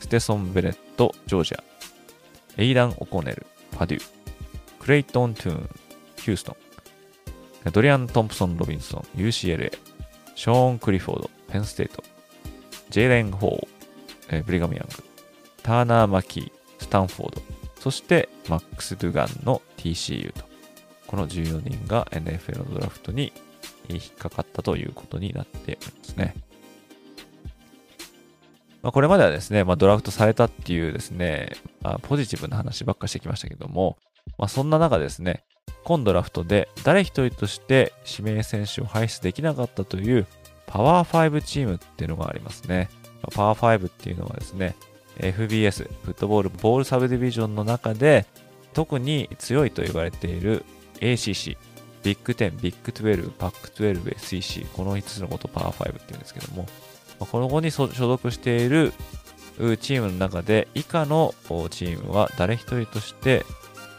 ステソン・ベネット、ジョージア、エイダン・オコネル、パデュー、クレイトン・トゥーン、ヒューストン、ドリアン・トンプソン・ロビンソン、UCLA、ショーン・クリフォード、ペンステート、ジェイレン・ホー、ブリガム・ヤング、ターナー・マキー、スタンフォード、そしてマックス・ドゥガンの TCU と、この14人が NFL のドラフトに引っかかったということになっておりますね。まあ、これまではですね、まあ、ドラフトされたっていうですね、まあ、ポジティブな話ばっかしてきましたけども、まあ、そんな中ですね、今ドラフトで誰一人として指名選手を輩出できなかったというパワー5チームっていうのがありますね。まパワー5っていうのはですね、FBS、フットボールボールサブディビジョンの中で特に強いと言われている ACC、ビッグ10、ビッグ12、パック12、SEC、この5つのことパワー5って言うんですけども、この後に所属しているチームの中で以下のチームは誰一人として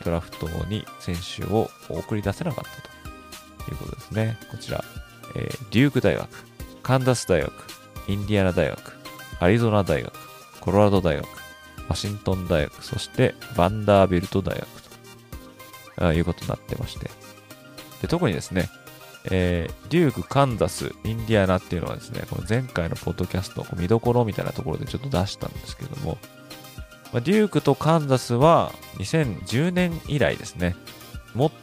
ドラフトに選手を送り出せなかったということですね。こちら、えー、デューク大学、カンザス大学、インディアナ大学、アリゾナ大学、コロラド大学、ワシントン大学、そしてバンダービルト大学ということになってまして、で特にですね、えー、デューク、カンザス、インディアナっていうのはですね、この前回のポッドキャスト、見どころみたいなところでちょっと出したんですけども、まあ、デュークとカンザスは2010年以来ですね、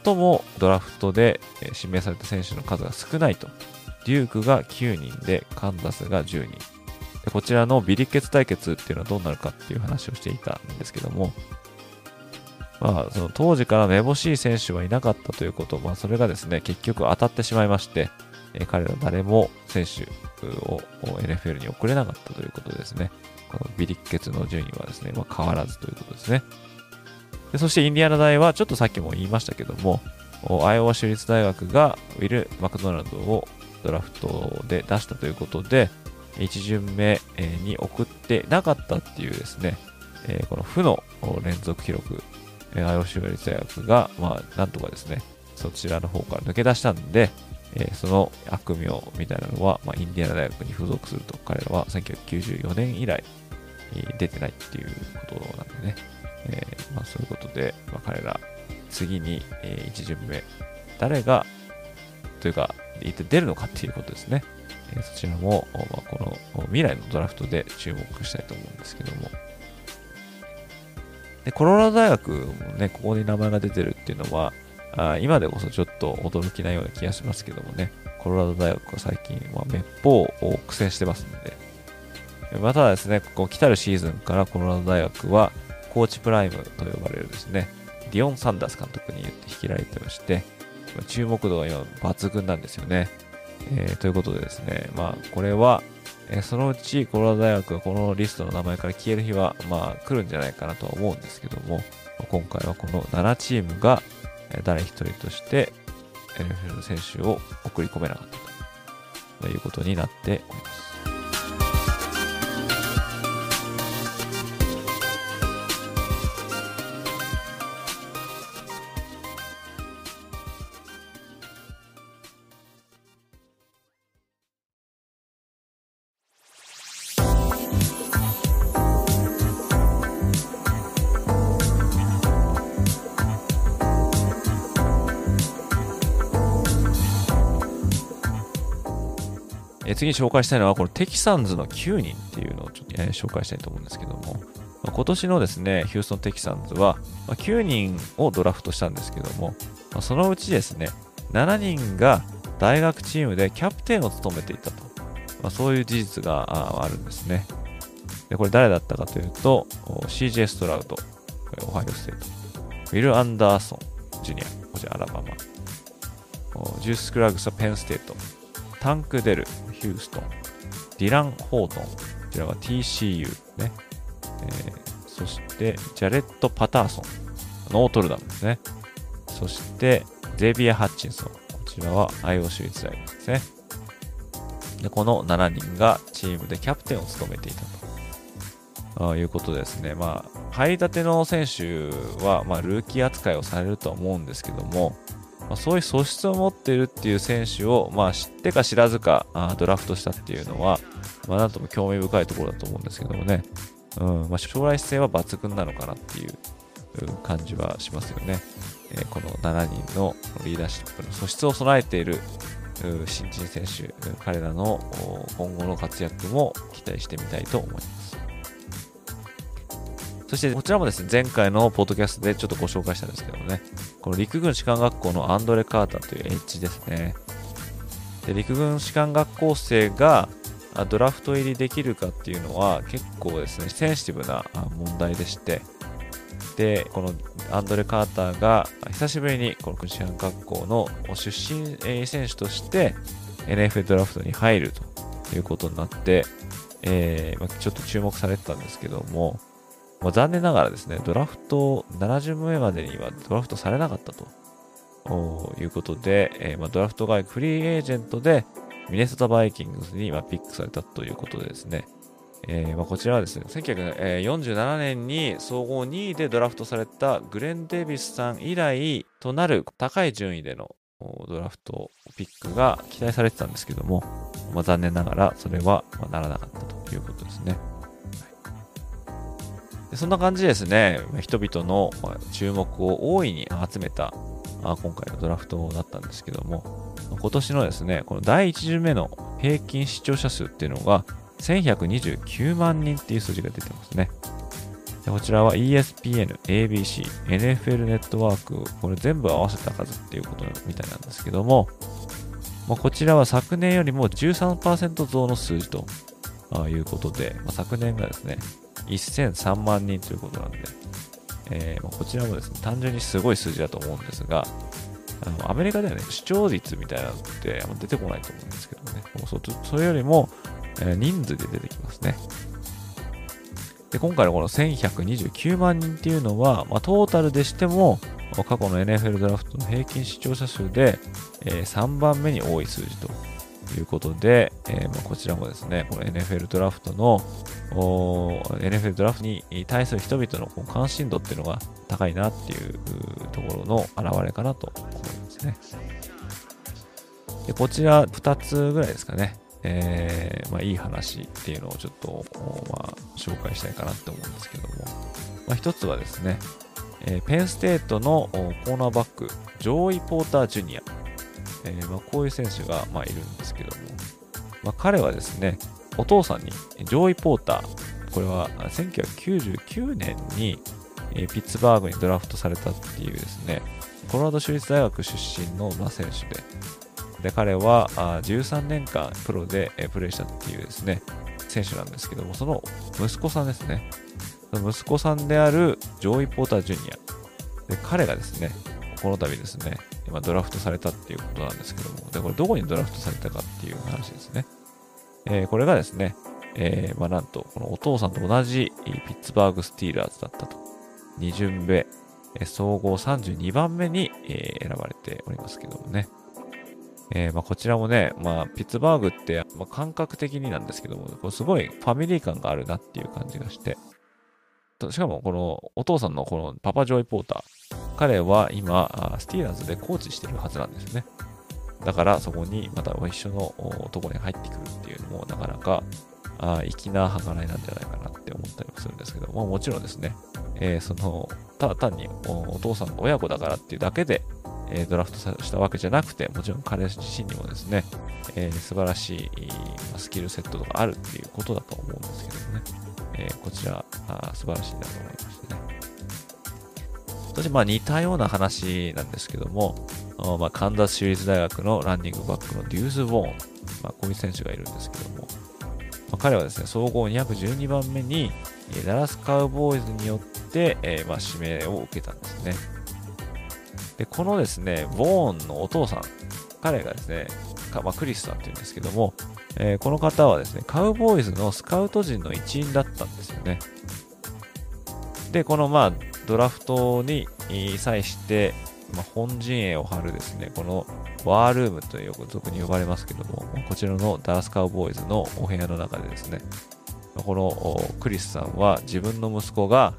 最もドラフトで指名された選手の数が少ないと。デュークが9人で、カンザスが10人。でこちらのビリケツ対決っていうのはどうなるかっていう話をしていたんですけども、まあ、その当時からめぼしい選手はいなかったということ、まあ、それがですね、結局当たってしまいまして、え彼ら誰も選手を NFL に送れなかったということですね。このビリッケツの順位はですね、まあ、変わらずということですね。でそしてインディアナ大は、ちょっとさっきも言いましたけども、アイオワ州立大学がウィル・マクドナルドをドラフトで出したということで、1巡目に送ってなかったっていうですね、この負の連続記録 IOC の立大学が、まあ、なんとかですね、そちらの方から抜け出したんで、えー、その悪名みたいなのは、まあ、インディアナ大学に付属すると、彼らは1994年以来、えー、出てないっていうことなんでね、えー、まあ、そういうことで、まあ、彼ら、次に、え1巡目、誰が、というか、出るのかっていうことですね。えそちらも、まあ、この未来のドラフトで注目したいと思うんですけども、で、コロラド大学もね、ここに名前が出てるっていうのは、あ今でこそちょっと驚きなような気がしますけどもね、コロラド大学は最近は滅法を苦戦してますんで、またですね、ここ来たるシーズンからコロラド大学は、コーチプライムと呼ばれるですね、ディオン・サンダース監督に言って引きられてまして、注目度が今抜群なんですよね。えー、ということでですね、まあ、これは、え、そのうちコロナ大学がこのリストの名前から消える日は、まあ来るんじゃないかなとは思うんですけども、今回はこの7チームがえ誰一人として NFL 選手を送り込めなかったということになっております。次に紹介したいのは、このテキサンズの9人っていうのをちょっと、ね、紹介したいと思うんですけども、ま、今年のですね、ヒューストン・テキサンズは、ま、9人をドラフトしたんですけども、ま、そのうちですね、7人が大学チームでキャプテンを務めていたと、まあ、そういう事実があるんですね。で、これ誰だったかというと、 CJ・ストラウド、オハイオステート、ウィル・アンダーソン・ジュニア、こちらアラバマ、ジュース・クラグスはペンステート、タンク・デル、ヒューストン、ディラン・ホートン、こちらは TCU ね、えー、そしてジャレット・パターソン、ノートルダムですね。そしてゼビア・ハッチンソン、こちらはアイオ州立大学ですね。で、この7人がチームでキャプテンを務めていたということですね。まあ、入りたての選手は、まあ、ルーキー扱いをされるとは思うんですけども、ま、そういう素質を持っているっていう選手を、まあ、知ってか知らずかあドラフトしたっていうのは、まあ、なんとも興味深いところだと思うんですけどもね、うんまあ、将来性は抜群なのかなっていう感じはしますよね。えー、この7人のリーダーシップの素質を備えている新人選手、彼らの今後の活躍も期待してみたいと思います。そしてこちらもですね、前回のポッドキャストでちょっとご紹介したんですけどもね、この陸軍士官学校のアンドレ・カーターというエッジですね。で陸軍士官学校生がドラフト入りできるかっていうのは結構ですね、センシティブな問題でして、で、このアンドレ・カーターが久しぶりにこの士官学校の出身選手として NFL ドラフトに入るということになって、えーま、ちょっと注目されてたんですけども、まあ、残念ながらですね、ドラフト7巡目までにはドラフトされなかったということで、えー、まあ、ドラフト外フリーエージェントでミネソタバイキングスにピックされたということでですね、えー、まあ、こちらはですね、1947年に総合2位でドラフトされたグレン・デイビスさん以来となる高い順位でのドラフトピックが期待されてたんですけども、まあ、残念ながらそれはならなかったということですね。そんな感じですね、人々の注目を大いに集めた今回のドラフトだったんですけども、今年のですね、この第1巡目の平均視聴者数っていうのが1129万人っていう数字が出てますね。こちらは ESPN、ABC、NFL ネットワーク、これ全部合わせた数っていうことみたいなんですけども、まあ、こちらは昨年よりも13%増の数字ということで、まあ、昨年がですね、1003万人ということなんで、えー、こちらもですね、単純にすごい数字だと思うんですが、あのアメリカではね、視聴率みたいなのってあんま出てこないと思うんですけどね、もうそそれよりも、えー、人数で出てきますね。で、今回のこの1129万人っていうのは、まあ、トータルでしても、過去の NFL ドラフトの平均視聴者数で、えー、3番目に多い数字とということで、えー、まあこちらもですね、この NFL ドラフトの、NFL ドラフトに対する人々の関心度っていうのが高いなっていうところの表れかなと思いますね。でこちら2つぐらいですかね。えー、まあ、いい話っていうのをちょっと、まあ、紹介したいかなって思うんですけども、まあ、一つはですね、えー、ペンステートのコーナーバック、ジョーイ・ポーター・ジュニアえー、まあ、こういう選手が、まあ、いるんですけども、まあ、彼はですね、お父さんにジョイ・ポーター、これは1999年に、ピッツバーグにドラフトされたっていうですね、コロラド州立大学出身の、選手で、で彼は13年間プロで、プレーしたっていうですね、選手なんですけども、その息子さんですね、息子さんであるジョイ・ポーター・ジュニア、で彼がですね、この度ですね、今ドラフトされたっていうことなんですけども、で、これどこにドラフトされたかっていう話ですね。えー、これがですね、えー、まあ、なんと、このお父さんと同じピッツバーグスティーラーズだったと。2巡目、総合32番目に、え、選ばれておりますけどもね。えー、まあ、こちらもね、まあ、ピッツバーグって、まあ、感覚的になんですけども、こすごいファミリー感があるなっていう感じがして、しかもこのお父さんのこのパパ・ジョイ・ポーター、彼は今、スティーラーズでコーチしてるはずなんですね。だからそこにまた一緒のとこに入ってくるっていうのもなかなかあ粋な計らいなんじゃないかなって思ったりもするんですけども、もちろんですね、えー、その、ただ単にお父さんの親子だからっていうだけで、えー、ドラフトしたわけじゃなくて、もちろん彼自身にもですね、えー、素晴らしいスキルセットとかあるっていうことだと思うんですけどもね、えー、こちらあ素晴らしいなと思いましてね。そしてまあ似たような話なんですけども、まあ、カンザス州立大学のランニングバックのデュース・ボーン、まあ、こういう選手がいるんですけども、まあ、彼はですね、総合212番目に、ダラスカウボーイズによって、えー、まあ、指名を受けたんですね。で、このですね、ボーンのお父さん、彼がですね、まあ、クリスさんっていうんですけども、えー、この方はですね、カウボーイズのスカウト陣の一員だったんですよね。で、このまあ、ドラフトに際して、まあ、本陣営を張るですね、このワールームとよく俗に呼ばれますけども、こちらのダラスカウボーイズのお部屋の中でですね、このクリスさんは自分の息子が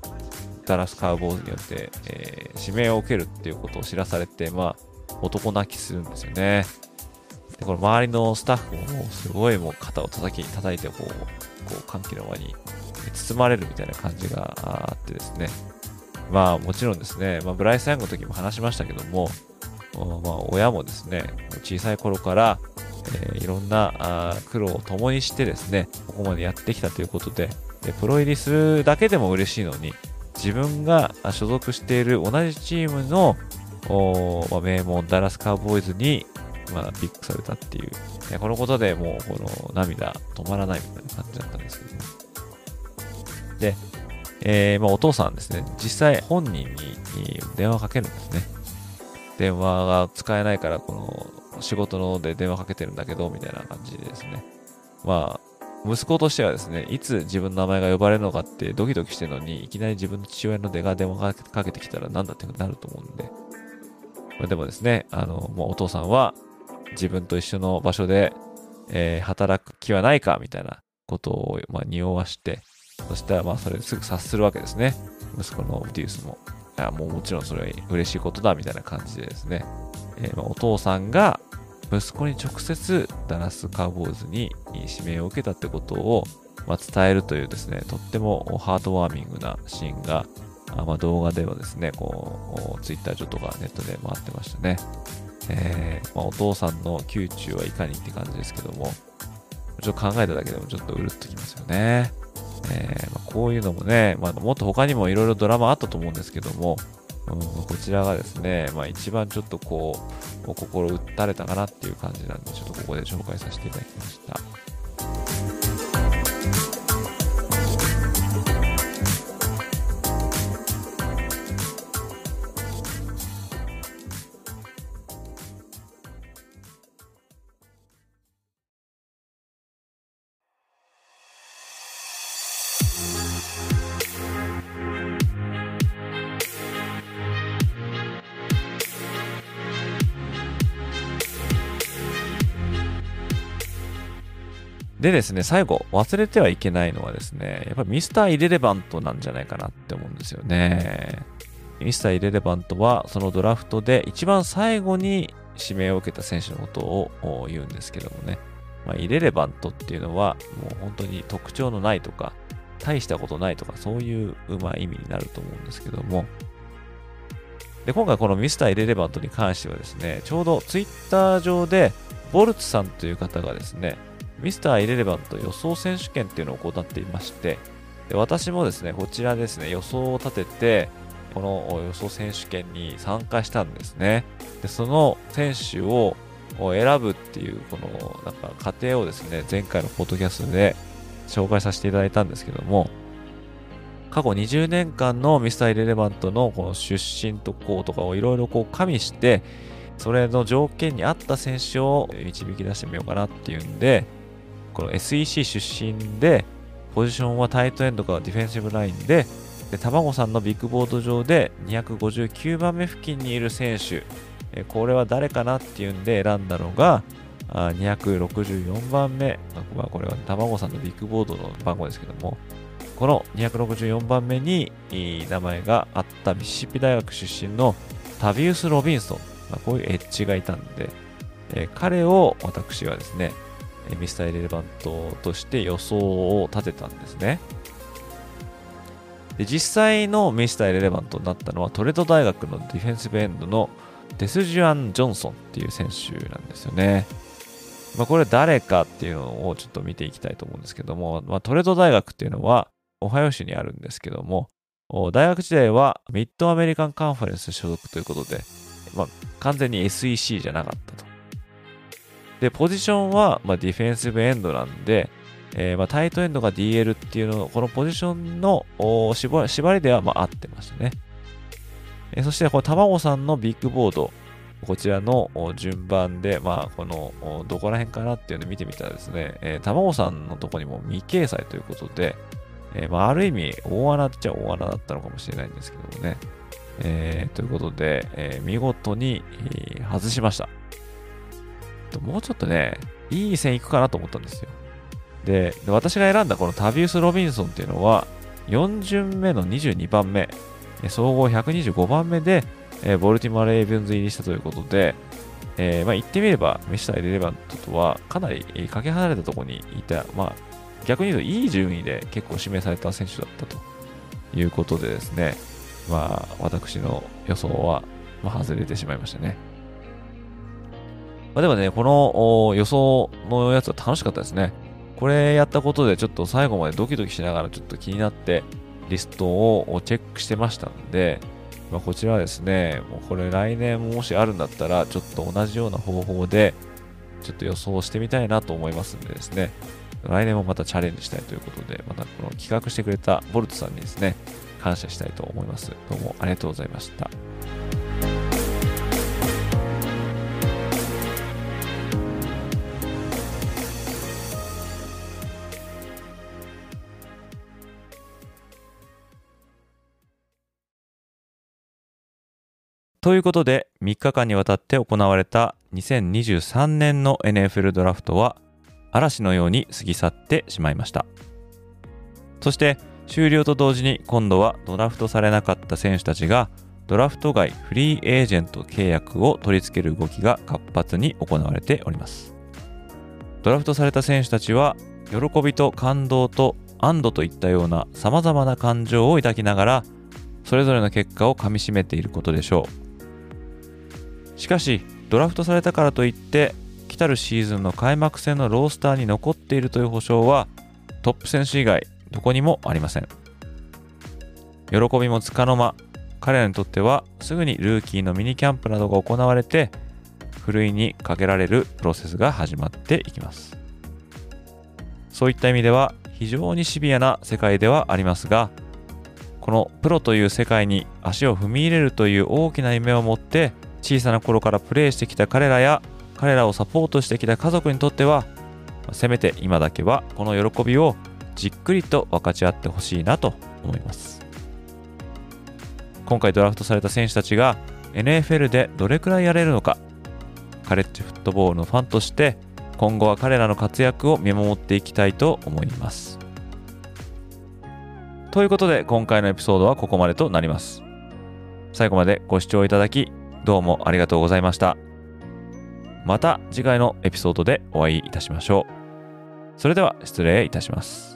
ダラスカウボーイズによって、えー、指名を受けるっていうことを知らされて、まあ、男泣きするんですよね。で、この周りのスタッフもすごいもう肩を叩き、叩いてこう、こう歓喜の輪に包まれるみたいな感じがあってですね。まあもちろんですね、まあ、ブライス・ヤングの時も話しましたけども、まあ、親もですね、小さい頃から、えー、いろんなあ苦労を共にしてですね、ここまでやってきたということで、でプロ入りするだけでも嬉しいのに、自分が所属している同じチームの、まあ、名門ダラスカウボーイズに、まあ、ピックされたっていう、このことでもうこの涙止まらないみたいな感じだったんですけども。で、えー、まあ、お父さんですね、実際本人に電話かけるんですね。電話が使えないから、この仕事ので電話かけてるんだけど、みたいな感じでですね。まあ、息子としてはですね、いつ自分の名前が呼ばれるのかってドキドキしてるのに、いきなり自分の父親の出が電話かけてきたらなんだってなると思うんで。まあ、でもですね、あの、もうお父さんは自分と一緒の場所で、えー、働く気はないかみたいなことを、まあ、匂わして、そしたらまあそれすぐ察するわけですね。息子のデュースも。いやもうもちろんそれは嬉しいことだみたいな感じでですね、えー、まあ、お父さんが息子に直接ダラスカウボーズに指名を受けたってことを、まあ、伝えるというですね、とってもハートワーミングなシーンが、あまあ、動画ではですね、こう、ツイッター上とかネットで回ってましたね。えー、まあ、お父さんの宮中はいかにって感じですけども、ちょっと考えただけでもちょっとうるっときますよね。えー、まあ、こういうのもね、まあ、もっと他にもいろいろドラマあったと思うんですけども、うん、こちらがですね、まあ、一番ちょっとこう、心打たれたかなっていう感じなんで、ちょっとここで紹介させていただきました。でですね、最後、忘れてはいけないのはですね、やっぱりミスター・イレレバントなんじゃないかなって思うんですよね。ミスター・イレレバントは、そのドラフトで一番最後に指名を受けた選手のことを言うんですけどもね。まあ、イレレバントっていうのは、もう本当に特徴のないとか、大したことないとか、そういうまい意味になると思うんですけども。で、今回このミスター・イレレバントに関してはですね、ちょうどツイッター上で、ボルツさんという方がですね、ミスターイレレバント予想選手権っていうのを行っていまして、で私もですね、こちらですね、予想を立てて、この予想選手権に参加したんですね。で、その選手を選ぶっていう、この、なんか、過程をですね、前回のポッドキャストで紹介させていただいたんですけども、過去20年間のミスターイレレバントのこの出身とこうとかをいろいろこう加味して、それの条件に合った選手を導き出してみようかなっていうんで、この SEC 出身で、ポジションはタイトエンドかディフェンシブラインで、で卵さんのビッグボード上で259番目付近にいる選手、えこれは誰かなっていうんで選んだのが、あ264番目、まあ、これは卵さんのビッグボードの番号ですけども、この264番目に名前があったミシシッピ大学出身のタビウス・ロビンソン、まあ、こういうエッジがいたんで、え、彼を私はですね、ミスター・エレレバントとして予想を立てたんですね。で実際のミスター・エレレバントになったのはトレド大学のディフェンスブエンドのデスジュアン・ジョンソンっていう選手なんですよね。まあ、これ誰かっていうのをちょっと見ていきたいと思うんですけども、まあ、トレド大学っていうのはオハイオ州にあるんですけども、大学時代はミッドアメリカンカンファレンス所属ということで、まあ、完全に SEC じゃなかったと。で、ポジションは、まあ、ディフェンシブエンドなんで、えー、まあ、タイトエンドが DL っていうのこのポジションの縛りではまあ合ってましたね。えー、そして、この卵さんのビッグボード、こちらの順番で、まあ、この、どこら辺かなっていうのを見てみたらですね、えー、卵さんのとこにも未掲載ということで、えー、まあ、ある意味、大穴っちゃ大穴だったのかもしれないんですけどもね。えー、ということで、えー、見事に、えー、外しました。もうちょっとね、いい線いくかなと思ったんですよ。で、私が選んだこのタビウス・ロビンソンっていうのは、4巡目の22番目、総合125番目で、えー、ボルティモア・レイブンズ入りしたということで、えー、まあ、言ってみれば、メシタ・エレレバントとはかなりかけ離れたところにいた、まあ、逆に言うといい順位で結構指名された選手だったということでですね、まあ、私の予想は、まあ、外れてしまいましたね。まあ、でもね、この予想のやつは楽しかったですね。これやったことでちょっと最後までドキドキしながらちょっと気になってリストをチェックしてましたんで、まあ、こちらはですね、もうこれ来年もしあるんだったらちょっと同じような方法でちょっと予想してみたいなと思いますんでですね、来年もまたチャレンジしたいということで、またこの企画してくれたボルトさんにですね、感謝したいと思います。どうもありがとうございました。ということで、3日間にわたって行われた2023年の NFL ドラフトは、嵐のように過ぎ去ってしまいました。そして、終了と同時に今度はドラフトされなかった選手たちが、ドラフト外フリーエージェント契約を取り付ける動きが活発に行われております。ドラフトされた選手たちは、喜びと感動と安堵といったような様々な感情を抱きながら、それぞれの結果をかみしめていることでしょう。しかしドラフトされたからといって来たるシーズンの開幕戦のロースターに残っているという保証はトップ選手以外どこにもありません。喜びもつかの間彼らにとってはすぐにルーキーのミニキャンプなどが行われてふるいにかけられるプロセスが始まっていきます。そういった意味では非常にシビアな世界ではありますがこのプロという世界に足を踏み入れるという大きな夢を持って小さな頃からプレーしてきた彼らや彼らをサポートしてきた家族にとってはせめて今だけはこの喜びをじっくりと分かち合ってほしいなと思います。今回ドラフトされた選手たちが NFL でどれくらいやれるのか。カレッジフットボールのファンとして今後は彼らの活躍を見守っていきたいと思います。ということで今回のエピソードはここまでとなります。最後までご視聴いただきどうもありがとうございました。また次回のエピソードでお会いいたしましょう。それでは失礼いたします。